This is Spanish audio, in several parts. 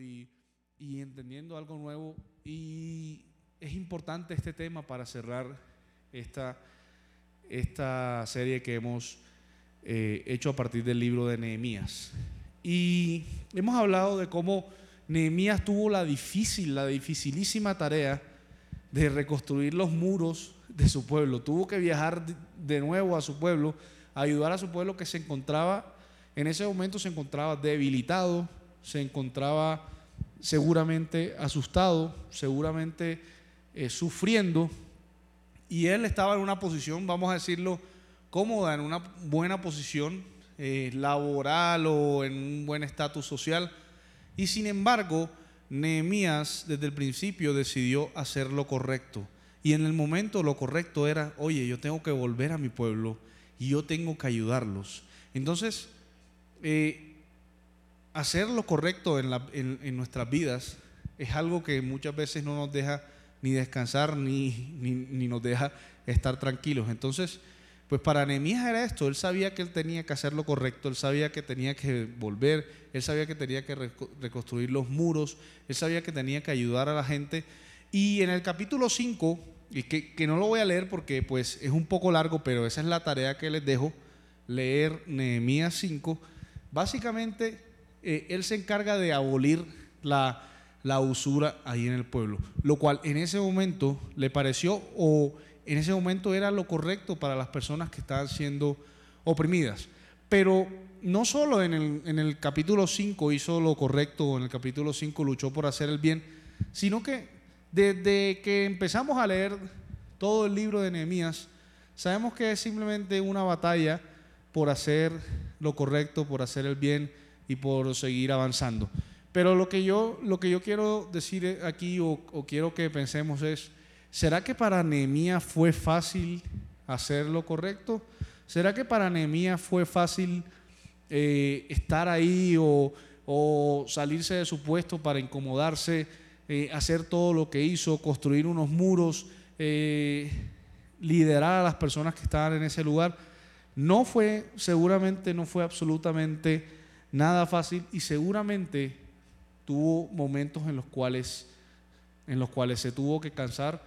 y, y entendiendo algo nuevo. Y es importante este tema para cerrar esta, esta serie que hemos eh, hecho a partir del libro de Nehemías. Y hemos hablado de cómo Nehemías tuvo la difícil, la dificilísima tarea de reconstruir los muros de su pueblo. Tuvo que viajar de nuevo a su pueblo, ayudar a su pueblo que se encontraba, en ese momento se encontraba debilitado, se encontraba seguramente asustado, seguramente eh, sufriendo, y él estaba en una posición, vamos a decirlo, cómoda, en una buena posición eh, laboral o en un buen estatus social. Y sin embargo, Nehemías desde el principio decidió hacer lo correcto. Y en el momento lo correcto era, oye, yo tengo que volver a mi pueblo y yo tengo que ayudarlos. Entonces, eh, hacer lo correcto en, nuestras vidas es algo que muchas veces no nos deja ni descansar ni, nos deja estar tranquilos. Entonces, pues para Nehemías era esto, él sabía que él tenía que hacer lo correcto, él sabía que tenía que volver, él sabía que tenía que reconstruir los muros, él sabía que tenía que ayudar a la gente. Y en el capítulo 5, y que, que no lo voy a leer porque pues es un poco largo, pero esa es la tarea que les dejo, leer Nehemías 5, básicamente eh, él se encarga de abolir la, la usura ahí en el pueblo, lo cual en ese momento le pareció o en ese momento era lo correcto para las personas que estaban siendo oprimidas. Pero no solo en el, capítulo 5 hizo lo correcto, en el capítulo 5 luchó por hacer el bien, sino que desde que empezamos a leer todo el libro de Nehemías, sabemos que es simplemente una batalla por hacer lo correcto, por hacer el bien y por seguir avanzando. Pero lo que yo, lo que yo quiero decir aquí o quiero que pensemos es, ¿Será que para Nehemías fue fácil hacer lo correcto? ¿Será que para Nehemías fue fácil eh, estar ahí o, salirse de su puesto para incomodarse, eh, hacer todo lo que hizo, construir unos muros, eh, liderar a las personas que estaban en ese lugar? No fue, seguramente no fue absolutamente nada fácil y seguramente tuvo momentos en los cuales, en los cuales se tuvo que cansar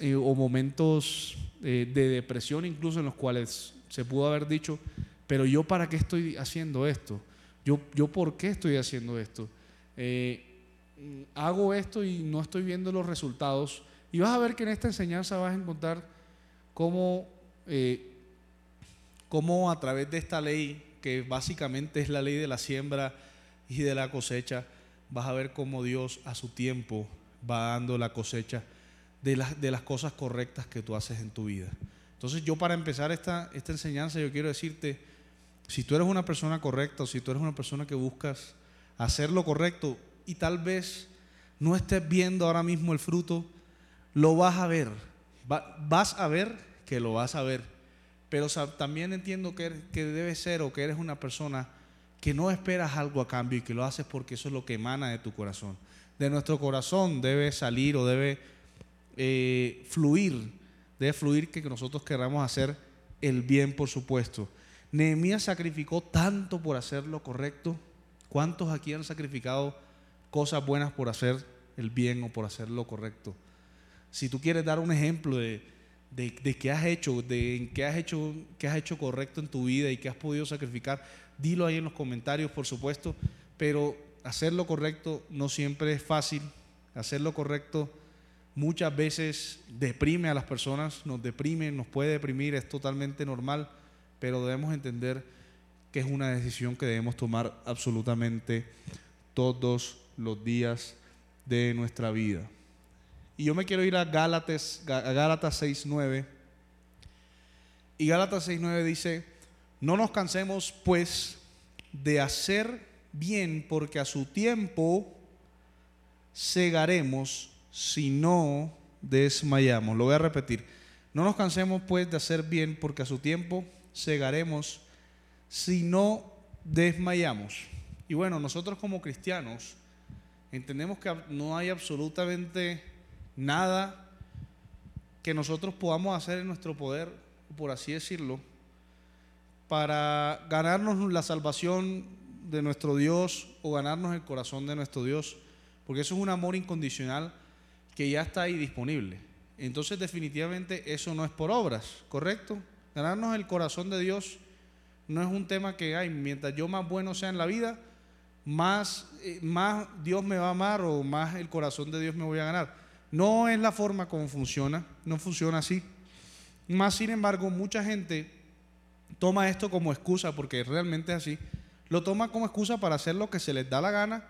eh, o, momentos eh, de depresión incluso en los cuales se pudo haber dicho, pero yo para qué estoy haciendo esto, yo, yo por qué estoy haciendo esto, eh, hago esto y no estoy viendo los resultados. Y vas a ver que en esta enseñanza vas a encontrar cómo, cómo a través de esta ley, que básicamente es la ley de la siembra y de la cosecha, vas a ver cómo Dios a su tiempo va dando la cosecha de las, de las cosas correctas que tú haces en tu vida. Entonces yo para empezar esta, esta enseñanza, yo quiero decirte, si tú eres una persona correcta o si tú eres una persona que buscas hacer lo correcto y tal vez no estés viendo ahora mismo el fruto, lo vas a ver. vas a ver que lo vas a ver. Pero también entiendo que, que debes ser o que eres una persona que no esperas algo a cambio y que lo haces porque eso es lo que emana de tu corazón. De nuestro corazón debe salir o debe eh, fluir, debe fluir que nosotros queramos hacer el bien, por supuesto. Nehemías sacrificó tanto por hacer lo correcto. ¿Cuántos aquí han sacrificado cosas buenas por hacer el bien o por hacer lo correcto? Si tú quieres dar un ejemplo de, de, qué has hecho, de qué has hecho, qué has hecho correcto en tu vida y qué has podido sacrificar, dilo ahí en los comentarios, por supuesto. Pero hacer lo correcto no siempre es fácil. Hacer lo correcto muchas veces deprime a las personas, nos deprime, nos puede deprimir, es totalmente normal, pero debemos entender que es una decisión que debemos tomar absolutamente todos los días de nuestra vida. Y yo me quiero ir a Gálatas, a Gálatas 6.9. Y Gálatas 6.9 dice, no nos cansemos pues de hacer bien, porque a su tiempo segaremos si no desmayamos. Lo voy a repetir. No nos cansemos pues de hacer bien porque a su tiempo cegaremos si no desmayamos. Y bueno, nosotros como cristianos entendemos que no hay absolutamente nada que nosotros podamos hacer en nuestro poder, por así decirlo, para ganarnos la salvación de nuestro Dios o ganarnos el corazón de nuestro Dios, porque eso es un amor incondicional que ya está ahí disponible. Entonces definitivamente eso no es por obras, ¿correcto? Ganarnos el corazón de Dios no es un tema que, hay mientras yo más bueno sea en la vida, más, eh, más Dios me va a amar o más el corazón de Dios me voy a ganar. No es la forma como funciona, no funciona así. Más sin embargo, mucha gente toma esto como excusa, porque realmente es así, lo toma como excusa para hacer lo que se les da la gana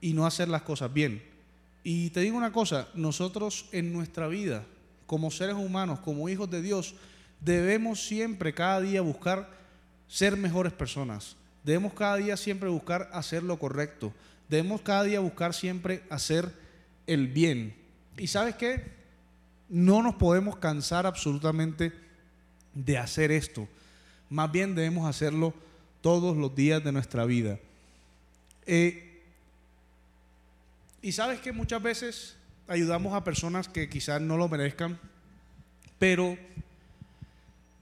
y no hacer las cosas bien. Y te digo una cosa, nosotros en nuestra vida, como seres humanos, como hijos de Dios, debemos siempre, cada día, buscar ser mejores personas. Debemos cada día siempre buscar hacer lo correcto. Debemos cada día buscar siempre hacer el bien. ¿Y sabes qué? No nos podemos cansar absolutamente de hacer esto. Más bien debemos hacerlo todos los días de nuestra vida. Eh, y sabes que muchas veces ayudamos a personas que quizás no lo merezcan, pero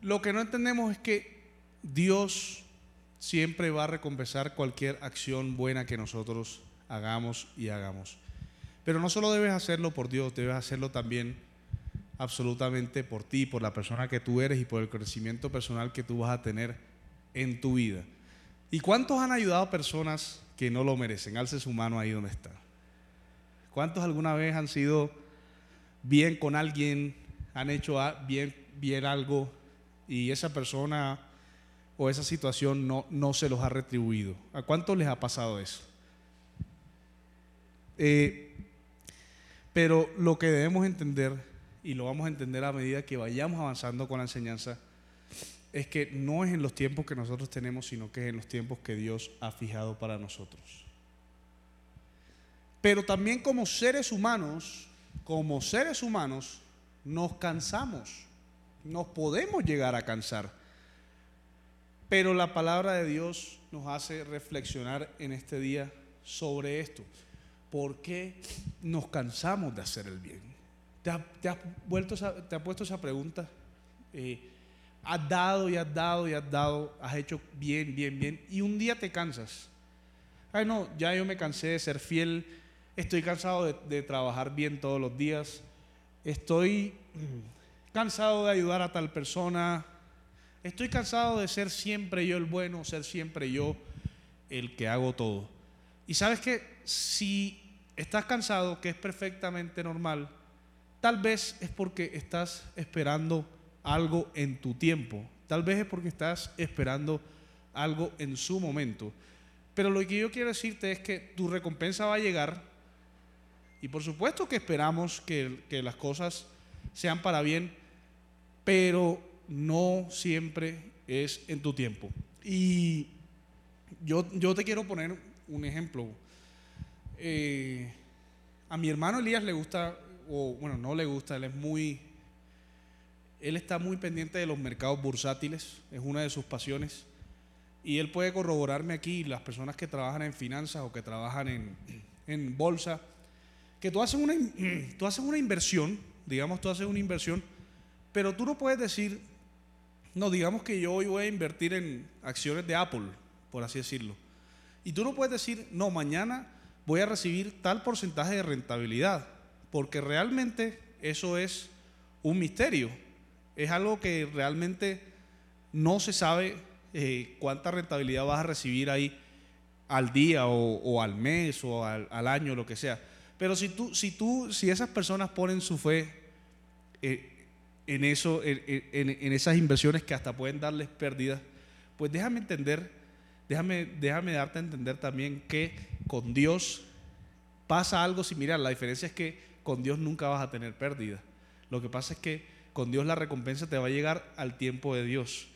lo que no entendemos es que Dios siempre va a recompensar cualquier acción buena que nosotros hagamos y hagamos. Pero no solo debes hacerlo por Dios, debes hacerlo también absolutamente por ti, por la persona que tú eres y por el crecimiento personal que tú vas a tener en tu vida. ¿Y cuántos han ayudado a personas que no lo merecen? Alce su mano ahí donde está. ¿Cuántos alguna vez han sido bien con alguien, han hecho bien, bien algo y esa persona o esa situación no, no se los ha retribuido? ¿A cuántos les ha pasado eso? Eh, pero lo que debemos entender, y lo vamos a entender a medida que vayamos avanzando con la enseñanza, es que no es en los tiempos que nosotros tenemos, sino que es en los tiempos que Dios ha fijado para nosotros. Pero también como seres humanos, como seres humanos, nos cansamos, nos podemos llegar a cansar. Pero la palabra de Dios nos hace reflexionar en este día sobre esto. ¿Por qué nos cansamos de hacer el bien? ¿Te, has, vuelto te has puesto esa pregunta? Eh, has dado y has dado y has dado, has hecho bien, bien, bien, y un día te cansas. Ay, no, ya yo me cansé de ser fiel Estoy cansado de, trabajar bien todos los días. Estoy cansado de ayudar a tal persona. Estoy cansado de ser siempre yo el bueno, ser siempre yo el que hago todo. Y sabes que si estás cansado, que es perfectamente normal, tal vez es porque estás esperando algo en tu tiempo. Tal vez es porque estás esperando algo en su momento. Pero lo que yo quiero decirte es que tu recompensa va a llegar y por supuesto que esperamos que, las cosas sean para bien, pero no siempre es en tu tiempo. Y yo, yo te quiero poner un ejemplo. Eh, a mi hermano Elías le gusta, o bueno, no le gusta, él es muy, él está muy pendiente de los mercados bursátiles, es una de sus pasiones. Y él puede corroborarme aquí, las personas que trabajan en finanzas o que trabajan en, en bolsa, que tú haces una, tú haces una inversión, digamos, tú haces una inversión, pero tú no puedes decir, no, digamos que yo hoy voy a invertir en acciones de Apple, por así decirlo. Y tú no puedes decir, no, mañana voy a recibir tal porcentaje de rentabilidad, porque realmente eso es un misterio. Es algo que realmente no se sabe eh, cuánta rentabilidad vas a recibir ahí al día o, al mes o al, año, lo que sea. Pero si tú, si tú, si esas personas ponen su fe eh, en eso, en, esas inversiones que hasta pueden darles pérdidas, pues déjame entender, déjame, darte a entender también que con Dios pasa algo similar. La diferencia es que con Dios nunca vas a tener pérdidas. Lo que pasa es que con Dios la recompensa te va a llegar al tiempo de Dios.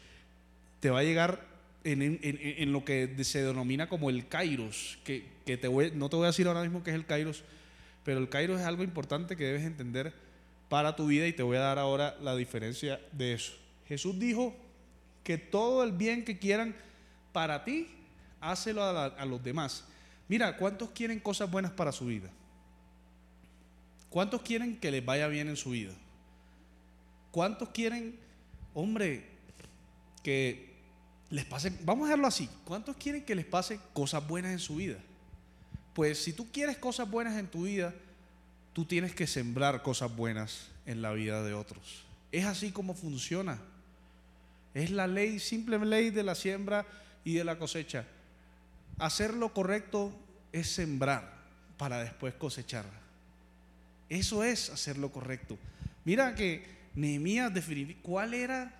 Te va a llegar en, lo que se denomina como el kairos, que, no te voy a decir ahora mismo qué es el kairos, pero el Cairo es algo importante que debes entender para tu vida y te voy a dar ahora la diferencia de eso. Jesús dijo que todo el bien que quieran para ti, hácelo a, los demás. Mira, ¿cuántos quieren cosas buenas para su vida? ¿Cuántos quieren que les vaya bien en su vida? ¿Cuántos quieren, hombre, que les pase, vamos a verlo así, ¿cuántos quieren que les pase cosas buenas en su vida? Pues si tú quieres cosas buenas en tu vida, tú tienes que sembrar cosas buenas en la vida de otros. Es así como funciona. Es la ley, simple ley de la siembra y de la cosecha. Hacer lo correcto es sembrar para después cosechar. Eso es hacer lo correcto. Mira que Nehemías definió cuál era,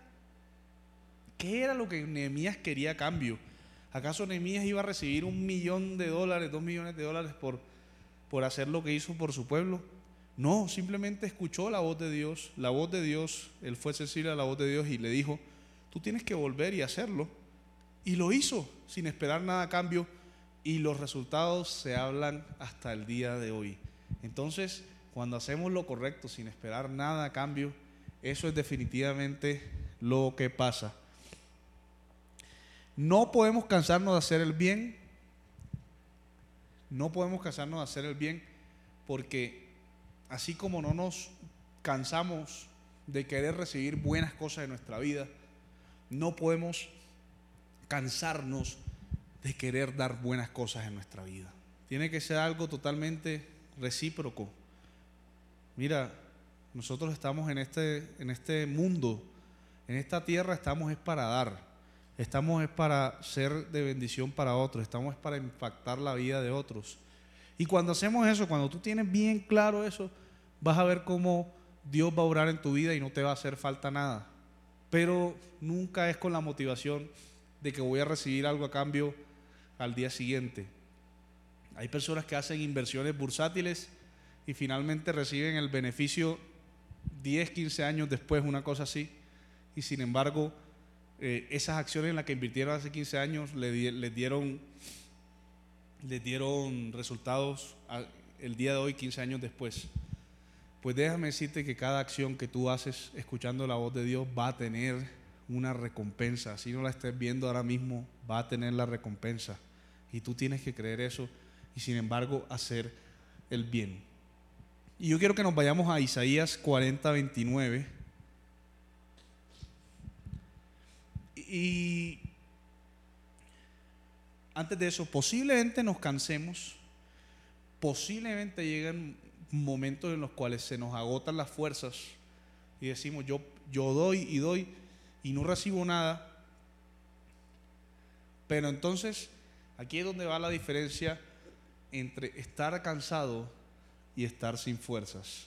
qué era lo que Nehemías quería a cambio. ¿Acaso Nehemías iba a recibir un millón de dólares, dos millones de dólares por, por hacer lo que hizo por su pueblo? No, simplemente escuchó la voz de Dios, la voz de Dios, él fue sensible a la voz de Dios y le dijo, tú tienes que volver y hacerlo. Y lo hizo sin esperar nada a cambio y los resultados se hablan hasta el día de hoy. Entonces, cuando hacemos lo correcto sin esperar nada a cambio, eso es definitivamente lo que pasa. No podemos cansarnos de hacer el bien. No podemos cansarnos de hacer el bien porque así como no nos cansamos de querer recibir buenas cosas en nuestra vida, no podemos cansarnos de querer dar buenas cosas en nuestra vida. Tiene que ser algo totalmente recíproco. Mira, nosotros estamos en este, en este mundo, en esta tierra estamos es para dar, estamos es para ser de bendición para otros, estamos es para impactar la vida de otros. Y cuando hacemos eso, cuando tú tienes bien claro eso, vas a ver cómo Dios va a orar en tu vida y no te va a hacer falta nada pero nunca es con la motivación de que voy a recibir algo a cambio al día siguiente. Hay personas que hacen inversiones bursátiles y finalmente reciben el beneficio 10, 15 años después, una cosa así, y sin embargo, eh, esas acciones en las que invirtieron hace 15 años les, dieron, les dieron resultados el día de hoy, 15 años después. Pues déjame decirte que cada acción que tú haces escuchando la voz de Dios va a tener una recompensa. Si no la estés viendo ahora mismo, va a tener la recompensa. Y tú tienes que creer eso y sin embargo hacer el bien. Y yo quiero que nos vayamos a Isaías 40, 29. Y antes de eso, posiblemente nos cansemos, posiblemente lleguen momentos en los cuales se nos agotan las fuerzas y decimos, yo, yo doy y doy y no recibo nada. Pero entonces, aquí es donde va la diferencia entre estar cansado y estar sin fuerzas.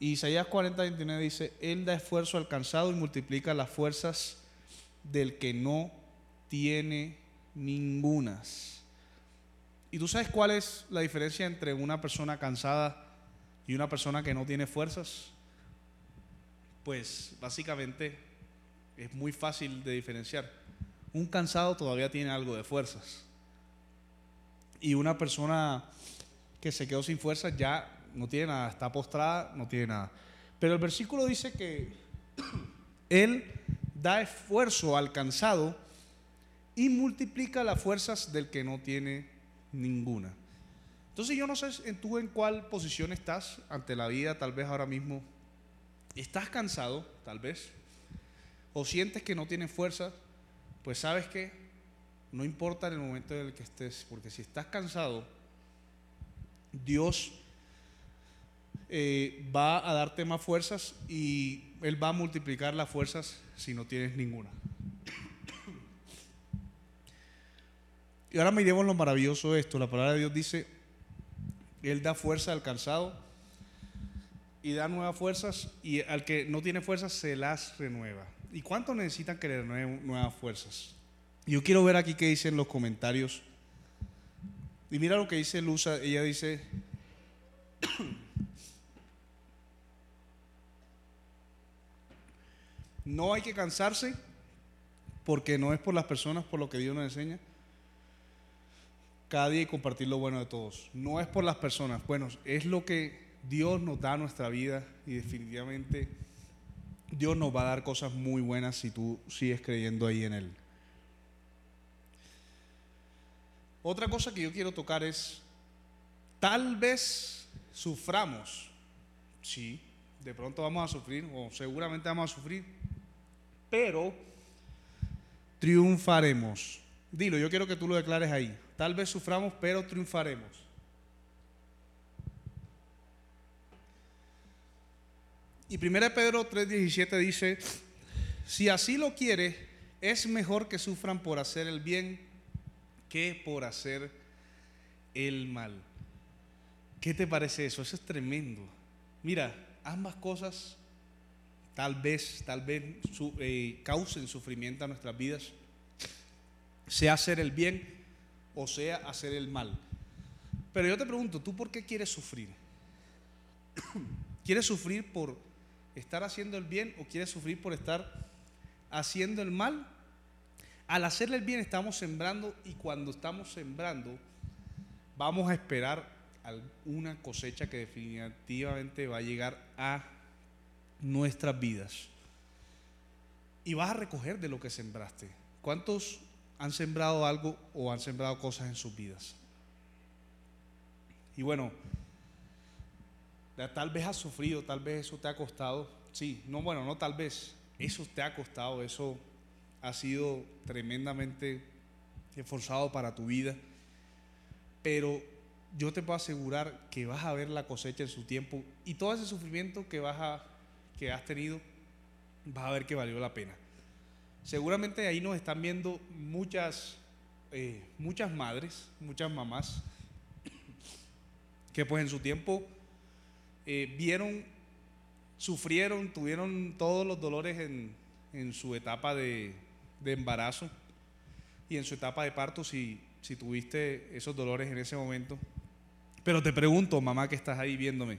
Isaías 40, 29 dice, Él da esfuerzo al cansado y multiplica las fuerzas del que no tiene ningunas. ¿Y tú sabes cuál es la diferencia entre una persona cansada y una persona que no tiene fuerzas? Pues básicamente es muy fácil de diferenciar. Un cansado todavía tiene algo de fuerzas. Y una persona que se quedó sin fuerzas ya no tiene nada, está postrada, no tiene nada. Pero el versículo dice que Él da esfuerzo al cansado y multiplica las fuerzas del que no tiene ninguna. Entonces yo no sé en tú en cuál posición estás ante la vida, tal vez ahora mismo estás cansado, tal vez, o sientes que no tienes fuerza, pues sabes que no importa en el momento en el que estés, porque si estás cansado, Dios eh, va a darte más fuerzas y Él va a multiplicar las fuerzas si no tienes ninguna. Y ahora miremos lo maravilloso de esto. La palabra de Dios dice, Él da fuerza al cansado y da nuevas fuerzas y al que no tiene fuerzas se las renueva. ¿Y cuánto necesitan que le renueven nuevas fuerzas? Yo quiero ver aquí qué dicen los comentarios. Y mira lo que dice Luza, ella dice, no hay que cansarse porque no es por las personas por lo que Dios nos enseña, cada día y compartir lo bueno de todos. No es por las personas, bueno, es lo que Dios nos da a nuestra vida y definitivamente Dios nos va a dar cosas muy buenas si tú sigues creyendo ahí en Él. Otra cosa que yo quiero tocar es, tal vez suframos, sí, de pronto vamos a sufrir o seguramente vamos a sufrir, pero triunfaremos. Dilo, yo quiero que tú lo declares ahí. Tal vez suframos, pero triunfaremos. Y 1 Pedro 3:17 dice, si así lo quiere, es mejor que sufran por hacer el bien que por hacer el mal. ¿Qué te parece eso? Eso es tremendo. Mira, ambas cosas tal vez, tal vez eh, causen sufrimiento a nuestras vidas, sea hacer el bien o sea hacer el mal. Pero yo te pregunto, ¿tú por qué quieres sufrir? ¿Quieres sufrir por estar haciendo el bien o quieres sufrir por estar haciendo el mal? Al hacerle el bien estamos sembrando y cuando estamos sembrando vamos a esperar una cosecha que definitivamente va a llegar a nuestras vidas. Y vas a recoger de lo que sembraste. ¿Cuántos han sembrado algo o han sembrado cosas en sus vidas? Y bueno, tal vez has sufrido, tal vez eso te ha costado. Sí, no, bueno, no tal vez. Eso te ha costado, eso ha sido tremendamente esforzado para tu vida. Pero yo te puedo asegurar que vas a ver la cosecha en su tiempo y todo ese sufrimiento que, vas a, que has tenido, vas a ver que valió la pena. Seguramente ahí nos están viendo muchas, eh, muchas madres, muchas mamás, que pues en su tiempo eh, vieron, sufrieron, tuvieron todos los dolores en, en su etapa de, de, embarazo y en su etapa de parto, si, si tuviste esos dolores en ese momento. Pero te pregunto, mamá que estás ahí viéndome,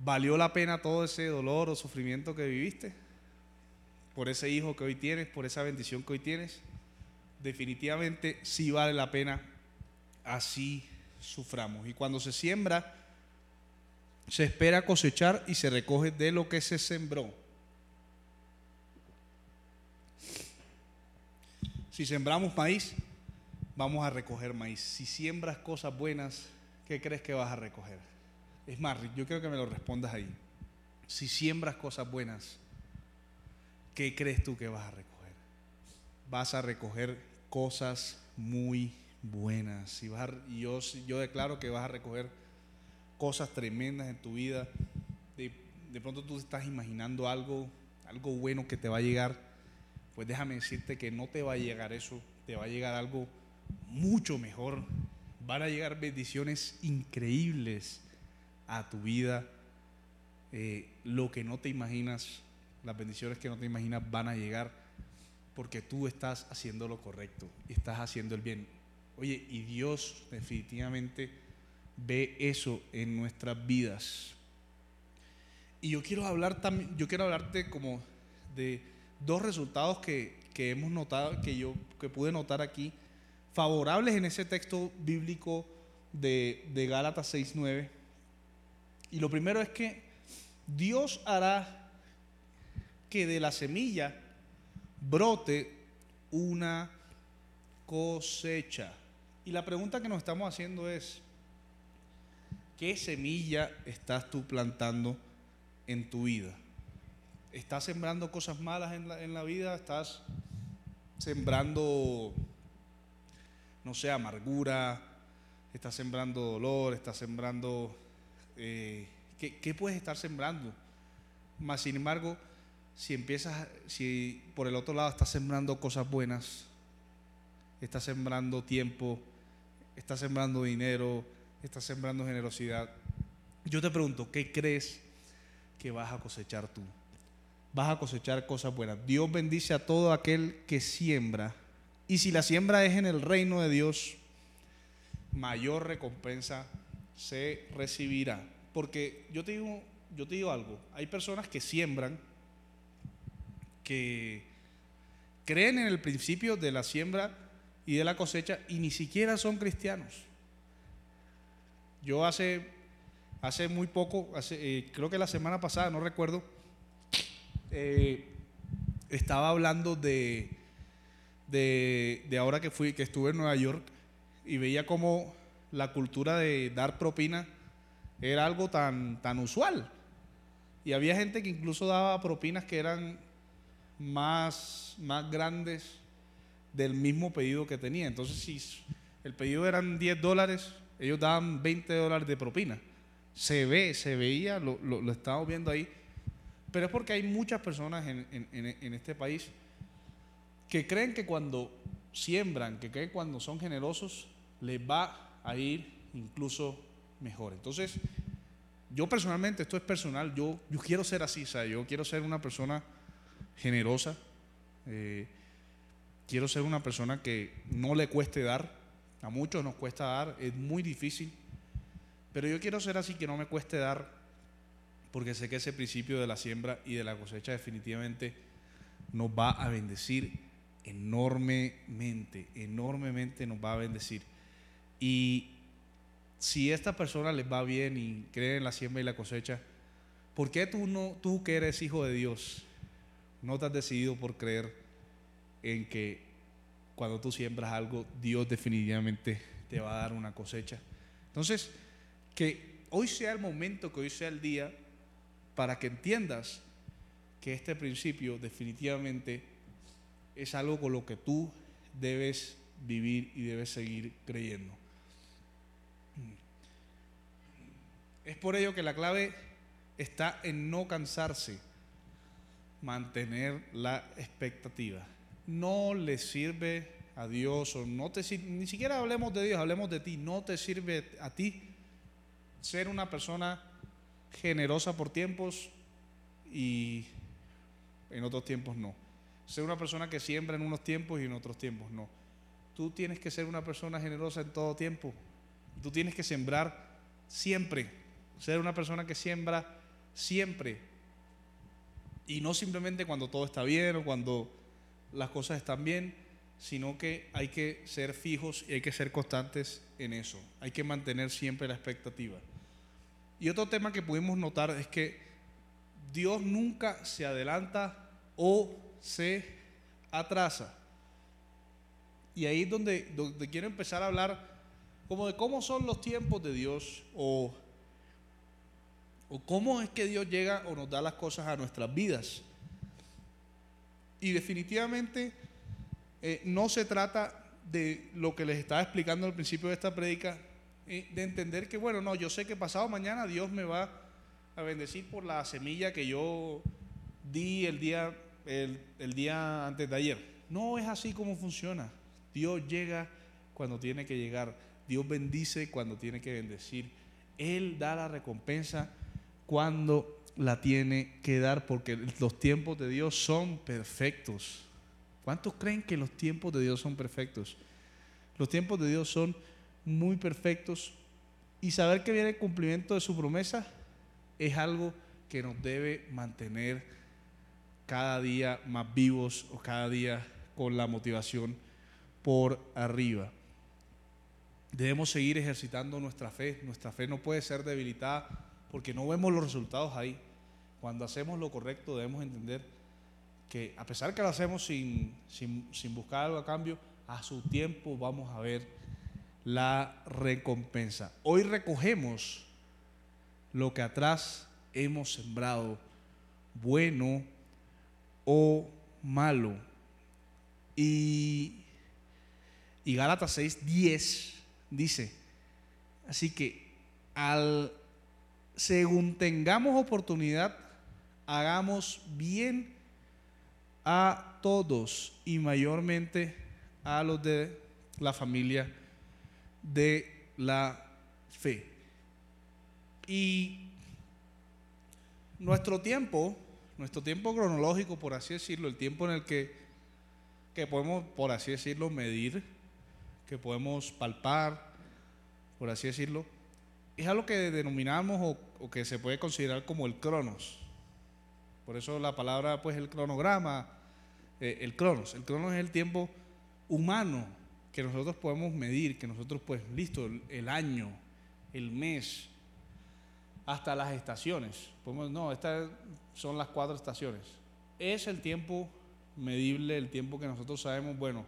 ¿valió la pena todo ese dolor o sufrimiento que viviste? Por ese hijo que hoy tienes, por esa bendición que hoy tienes. Definitivamente sí vale la pena, así suframos. Y cuando se siembra, se espera cosechar y se recoge de lo que se sembró. Si sembramos maíz, vamos a recoger maíz. Si siembras cosas buenas, ¿qué crees que vas a recoger? Es más, yo quiero que me lo respondas ahí. Si siembras cosas buenas, ¿qué crees tú que vas a recoger? Vas a recoger cosas muy buenas. Y, vas yo, yo declaro que vas a recoger cosas tremendas en tu vida. De, de pronto tú estás imaginando algo, algo bueno que te va a llegar. Pues déjame decirte que no te va a llegar eso, te va a llegar algo mucho mejor van a llegar bendiciones increíbles a tu vida. Eh, lo que no te imaginas, las bendiciones que no te imaginas van a llegar porque tú estás haciendo lo correcto y estás haciendo el bien. Oye, y Dios definitivamente ve eso en nuestras vidas. Y yo quiero hablar también, yo quiero hablarte como de dos resultados que, que hemos notado, que yo que pude notar aquí favorables en ese texto bíblico de, de Gálatas 6.9. Y lo primero es que Dios hará que de la semilla brote una cosecha. Y la pregunta que nos estamos haciendo es, ¿qué semilla estás tú plantando en tu vida? ¿Estás sembrando cosas malas en la, en la vida? ¿Estás sembrando no sé, amargura, está sembrando dolor, está sembrando... Eh, ¿qué, puedes estar sembrando? Más sin embargo, si empiezas, si por el otro lado estás sembrando cosas buenas, estás sembrando tiempo, estás sembrando dinero, estás sembrando generosidad, yo te pregunto, ¿qué crees que vas a cosechar tú? Vas a cosechar cosas buenas. Dios bendice a todo aquel que siembra y si la siembra es en el reino de Dios, mayor recompensa se recibirá. Porque yo te digo, yo te digo algo, hay personas que siembran, que creen en el principio de la siembra y de la cosecha y ni siquiera son cristianos. Yo hace, hace muy poco, eh, creo que la semana pasada, no recuerdo, eh, estaba hablando de de, ahora que fui, que estuve en Nueva York y veía como la cultura de dar propina era algo tan, tan usual. Y había gente que incluso daba propinas que eran más, más grandes del mismo pedido que tenía. Entonces, si el pedido eran 10 dólares, ellos daban 20 dólares de propina. Se ve, se veía, lo, lo, estamos viendo ahí. Pero es porque hay muchas personas en, en este país que creen que cuando siembran, que creen que cuando son generosos, les va a ir incluso mejor. Entonces, yo personalmente, esto es personal, yo, yo quiero ser así, o yo quiero ser una persona generosa, eh, quiero ser una persona que no le cueste dar, a muchos nos cuesta dar, es muy difícil, pero yo quiero ser así que no me cueste dar, porque sé que ese principio de la siembra y de la cosecha definitivamente nos va a bendecir enormemente, enormemente nos va a bendecir. Y si a esta persona les va bien y creen en la siembra y la cosecha, ¿por qué tú, no, tú que eres hijo de Dios, no te has decidido por creer en que cuando tú siembras algo, Dios definitivamente te va a dar una cosecha? Entonces, que hoy sea el momento, que hoy sea el día, para que entiendas que este principio definitivamente es algo con lo que tú debes vivir y debes seguir creyendo. Es por ello que la clave está en no cansarse, mantener la expectativa. No le sirve a Dios o no te ni siquiera hablemos de Dios, hablemos de ti, no te sirve a ti ser una persona generosa por tiempos y en otros tiempos no. Ser una persona que siembra en unos tiempos y en otros tiempos no. Tú tienes que ser una persona generosa en todo tiempo. Tú tienes que sembrar siempre ser una persona que siembra siempre. Y no simplemente cuando todo está bien o cuando las cosas están bien, sino que hay que ser fijos y hay que ser constantes en eso. Hay que mantener siempre la expectativa. Y otro tema que pudimos notar es que Dios nunca se adelanta o se atrasa. Y ahí es donde, quiero empezar a hablar como de cómo son los tiempos de Dios o o cómo es que Dios llega o nos da las cosas a nuestras vidas. Y definitivamente eh, no se trata de lo que les estaba explicando al principio de esta prédica, eh, de entender que, bueno, no, yo sé que pasado mañana Dios me va a bendecir por la semilla que yo di el día, el día antes de ayer. No es así como funciona. Dios llega cuando tiene que llegar. Dios bendice cuando tiene que bendecir. Él da la recompensa cuando la tiene que dar, porque los tiempos de Dios son perfectos. ¿Cuántos creen que los tiempos de Dios son perfectos? Los tiempos de Dios son muy perfectos y saber que viene el cumplimiento de su promesa es algo que nos debe mantener cada día más vivos o cada día con la motivación por arriba. Debemos seguir ejercitando nuestra fe. Nuestra fe no puede ser debilitada porque no vemos los resultados ahí. Cuando hacemos lo correcto debemos entender que a pesar que lo hacemos sin, sin, buscar algo a cambio, a su tiempo vamos a ver la recompensa. Hoy recogemos lo que atrás hemos sembrado, bueno o malo. Y, y Gálatas 6, 10 dice, así que al según tengamos oportunidad, hagamos bien a todos y mayormente a los de la familia de la fe. Y nuestro tiempo, nuestro tiempo cronológico, por así decirlo, el tiempo en el que, que podemos, por así decirlo, medir, que podemos palpar, por así decirlo, es algo que denominamos o, que se puede considerar como el cronos. Por eso la palabra, pues el cronograma, eh, el cronos. El cronos es el tiempo humano que nosotros podemos medir, que nosotros, pues, listo, el, año, el mes, hasta las estaciones. No, estas son las cuatro estaciones. Es el tiempo medible, el tiempo que nosotros sabemos, bueno,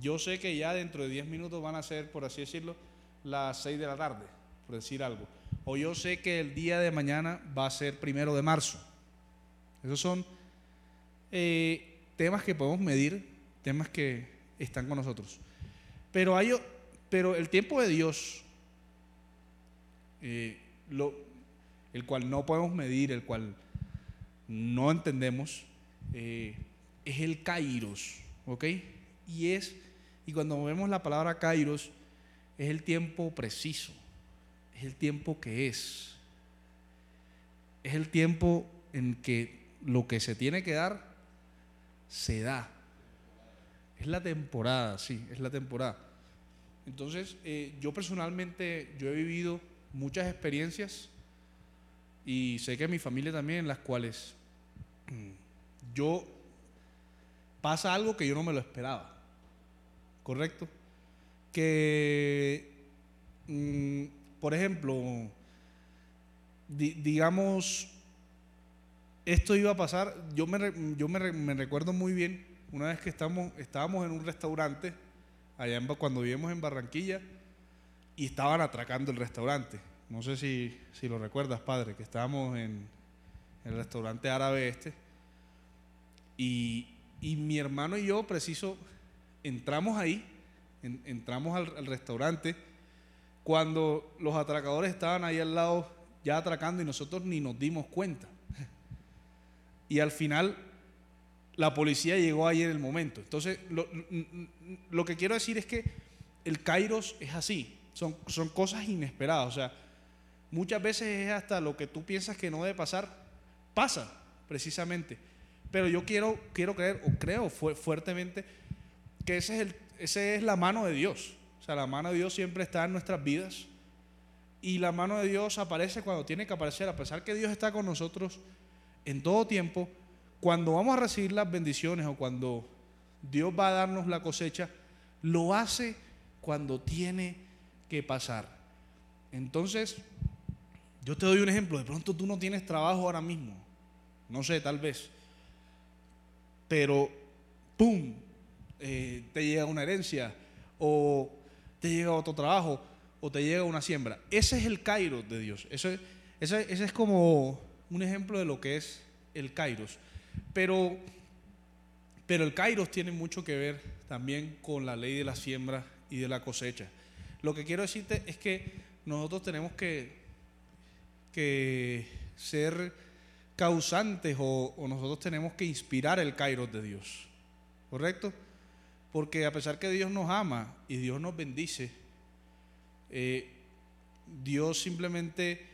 yo sé que ya dentro de 10 minutos van a ser, por así decirlo, las 6 de la tarde por decir algo. O yo sé que el día de mañana va a ser primero de marzo. Esos son eh, temas que podemos medir, temas que, están con nosotros. Pero, hay, pero el tiempo de Dios, eh, lo, el cual no podemos medir, el cual no entendemos, eh, es el kairos, ¿ok? Y es, y cuando vemos la palabra kairos, es el tiempo preciso, es el tiempo que es, es el tiempo en que lo que se tiene que dar, se da. Es la temporada, sí, es la temporada. Entonces, eh, yo personalmente, yo he vivido muchas experiencias y sé que mi familia también, en las cuales mm, yo pasa algo que yo no me lo esperaba. ¿Correcto? Que, mm, por ejemplo, digamos, esto iba a pasar, yo, me, yo me, recuerdo muy bien una vez que estamos, estábamos en un restaurante, allá cuando vivimos en Barranquilla, y estaban atracando el restaurante. No sé si, si lo recuerdas, padre, que estábamos en, el restaurante árabe este, y, y mi hermano y yo, preciso, entramos ahí, entramos al, restaurante, cuando los atracadores estaban ahí al lado ya atracando y nosotros ni nos dimos cuenta. Y al final la policía llegó ahí en el momento. Entonces, lo, lo que quiero decir es que el Kairos es así, son, son cosas inesperadas. O sea, muchas veces es hasta lo que tú piensas que no debe pasar, pasa precisamente. Pero yo quiero, quiero creer, o creo fuertemente, que ese es, ese es la mano de Dios. O sea, la mano de Dios siempre está en nuestras vidas. Y la mano de Dios aparece cuando tiene que aparecer, a pesar que Dios está con nosotros en todo tiempo. Cuando vamos a recibir las bendiciones o cuando Dios va a darnos la cosecha, lo hace cuando tiene que pasar. Entonces, yo te doy un ejemplo. De pronto tú no tienes trabajo ahora mismo. No sé, tal vez pero ¡pum! Eh, te llega una herencia o te llega otro trabajo o te llega una siembra. Ese es el Kairos de Dios. Ese, es como un ejemplo de lo que es el Kairos. Pero, pero el Kairos tiene mucho que ver también con la ley de la siembra y de la cosecha. Lo que quiero decirte es que nosotros tenemos que, que ser causantes o, nosotros tenemos que inspirar el Kairos de Dios. ¿Correcto? Porque a pesar que Dios nos ama y Dios nos bendice, eh, Dios simplemente,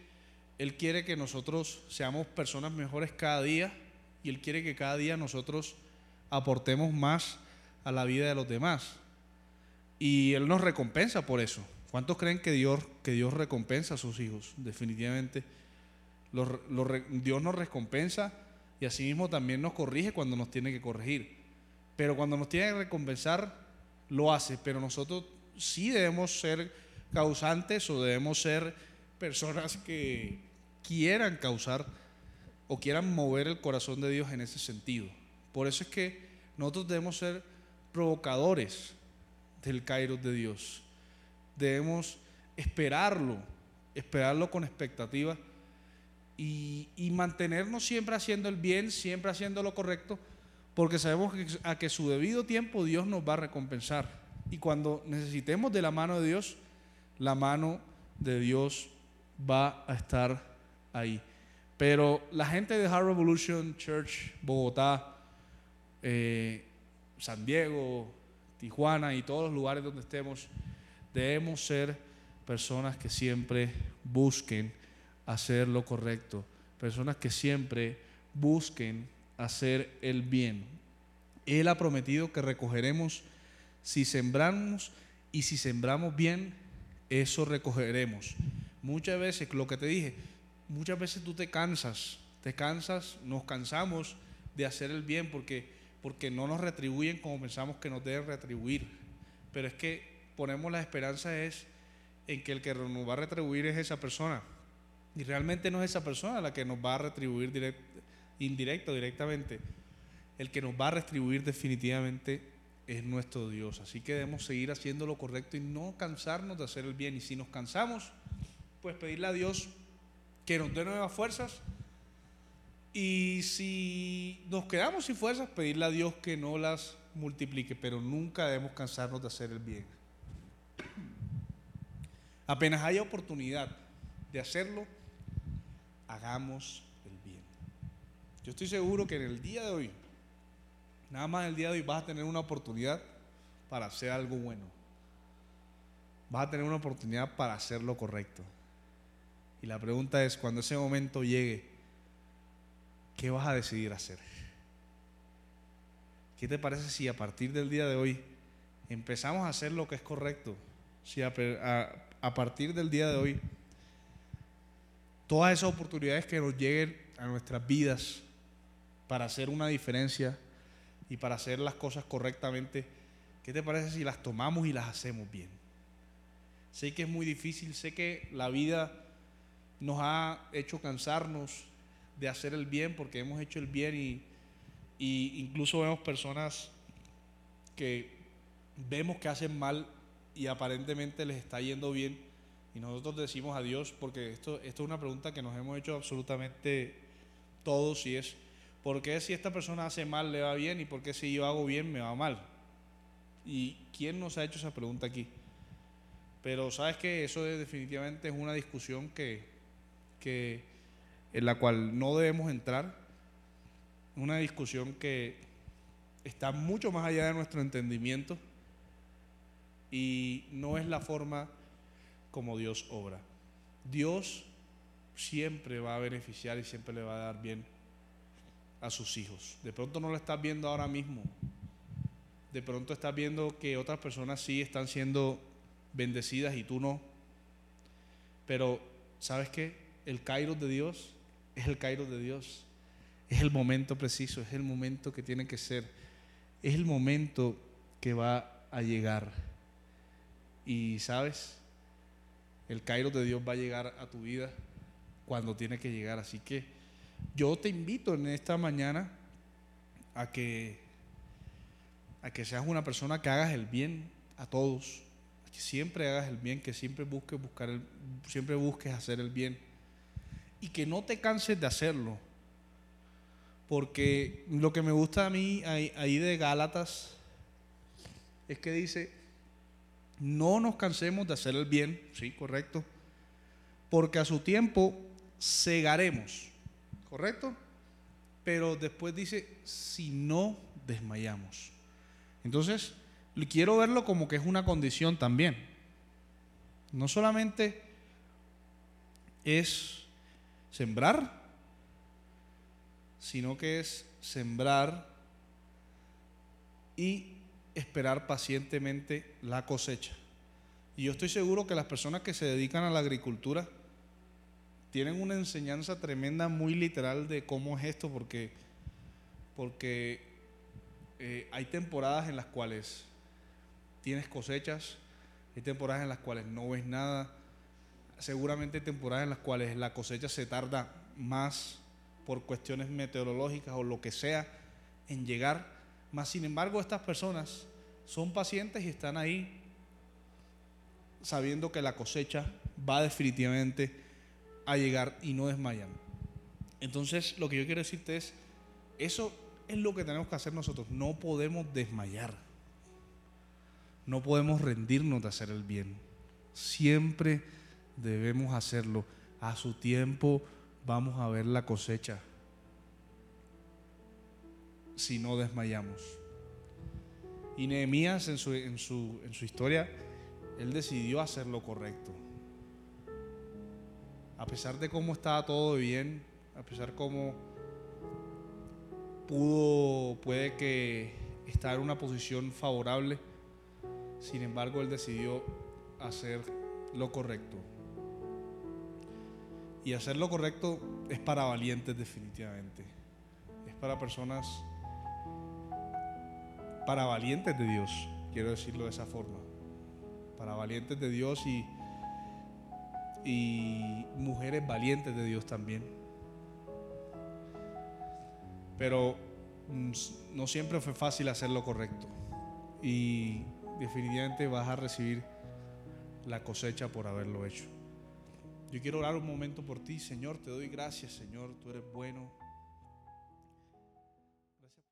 Él quiere que nosotros seamos personas mejores cada día y Él quiere que cada día nosotros aportemos más a la vida de los demás. Y Él nos recompensa por eso. ¿Cuántos creen que Dios, que Dios recompensa a sus hijos? Definitivamente Dios nos recompensa y asimismo también nos corrige cuando nos tiene que corregir. Pero cuando nos tiene que recompensar, lo hace. Pero nosotros sí debemos ser causantes o debemos ser personas que quieran causar o quieran mover el corazón de Dios en ese sentido. Por eso es que nosotros debemos ser provocadores del Kairos de Dios. Debemos esperarlo, esperarlo con expectativa y, mantenernos siempre haciendo el bien, siempre haciendo lo correcto, porque sabemos que a que su debido tiempo Dios nos va a recompensar. Y cuando necesitemos de la mano de Dios, la mano de Dios va a estar ahí. Pero la gente de Hard Revolution Church, Bogotá, eh, San Diego, Tijuana y todos los lugares donde estemos, debemos ser personas que siempre busquen hacer lo correcto, personas que siempre busquen hacer el bien. Él ha prometido que recogeremos si sembramos y si sembramos bien, eso recogeremos. Muchas veces, lo que te dije, muchas veces tú te cansas, te cansas, nos cansamos de hacer el bien porque, porque no nos retribuyen como pensamos que nos deben retribuir. Pero es que ponemos la esperanza es en que el que nos va a retribuir es esa persona. Y realmente no es esa persona la que nos va a retribuir direct, indirecto, directamente. El que nos va a retribuir definitivamente es nuestro Dios. Así que debemos seguir haciendo lo correcto y no cansarnos de hacer el bien. Y si nos cansamos, pues pedirle a Dios que nos dé nuevas fuerzas. Y si nos quedamos sin fuerzas, pedirle a Dios que no las multiplique, pero nunca debemos cansarnos de hacer el bien. Apenas haya oportunidad de hacerlo, hagamos. Yo estoy seguro que en el día de hoy, nada más el día de hoy, vas a tener una oportunidad para hacer algo bueno. Vas a tener una oportunidad para hacer lo correcto. Y la pregunta es, cuando ese momento llegue, ¿qué vas a decidir hacer? ¿Qué te parece si a partir del día de hoy empezamos a hacer lo que es correcto? Si a, partir del día de hoy todas esas oportunidades que nos lleguen a nuestras vidas para hacer una diferencia y para hacer las cosas correctamente, ¿qué te parece si las tomamos y las hacemos bien? Sé que es muy difícil, sé que la vida nos ha hecho cansarnos de hacer el bien porque hemos hecho el bien y, incluso vemos personas que vemos que hacen mal y aparentemente les está yendo bien y nosotros decimos a Dios porque esto, esto es una pregunta que nos hemos hecho absolutamente todos y es ¿por qué si esta persona hace mal le va bien y por qué si yo hago bien me va mal? ¿Y quién nos ha hecho esa pregunta aquí? Pero sabes que eso definitivamente es una discusión que, que, en la cual no debemos entrar, una discusión que está mucho más allá de nuestro entendimiento y no es la forma como Dios obra. Dios siempre va a beneficiar y siempre le va a dar bien a sus hijos. De pronto no lo estás viendo ahora mismo. De pronto estás viendo que otras personas sí están siendo bendecidas y tú no. Pero, ¿sabes qué? el Cairo de Dios es el Cairo de Dios. Es el momento preciso, es el momento que tiene que ser. Es el momento que va a llegar. Y sabes, el Cairo de Dios va a llegar a tu vida cuando tiene que llegar. Así que yo te invito en esta mañana a que, a que seas una persona que hagas el bien a todos, que siempre hagas el bien, que siempre busques buscar el, siempre busques hacer el bien y que no te canses de hacerlo. Porque lo que me gusta a mí ahí de Gálatas es que dice, no nos cansemos de hacer el bien, sí, correcto, porque a su tiempo cegaremos, correcto, pero después dice, si no desmayamos. Entonces, quiero verlo como que es una condición también. No solamente es sembrar, sino que es sembrar y esperar pacientemente la cosecha. Y yo estoy seguro que las personas que se dedican a la agricultura tienen una enseñanza tremenda, muy literal de cómo es esto, porque, porque eh, hay temporadas en las cuales tienes cosechas, hay temporadas en las cuales no ves nada, seguramente hay temporadas en las cuales la cosecha se tarda más por cuestiones meteorológicas o lo que sea en llegar. Más sin embargo, estas personas son pacientes y están ahí sabiendo que la cosecha va definitivamente a llegar y no desmayan. Entonces, lo que yo quiero decirte es, eso es lo que tenemos que hacer nosotros. No podemos desmayar. No podemos rendirnos de hacer el bien. Siempre debemos hacerlo. A su tiempo vamos a ver la cosecha si no desmayamos. Y Nehemías en su, en su, en su historia, él decidió hacer lo correcto. A pesar de cómo estaba todo bien, a pesar cómo pudo, puede que estar en una posición favorable, sin embargo él decidió hacer lo correcto. Y hacer lo correcto es para valientes definitivamente. Es para personas, para valientes de Dios, quiero decirlo de esa forma. Para valientes de Dios y, y mujeres valientes de Dios también. Pero mm, no siempre fue fácil hacer lo correcto. Y definitivamente vas a recibir la cosecha por haberlo hecho. Yo quiero orar un momento por ti, Señor. Te doy gracias, Señor. Tú eres bueno.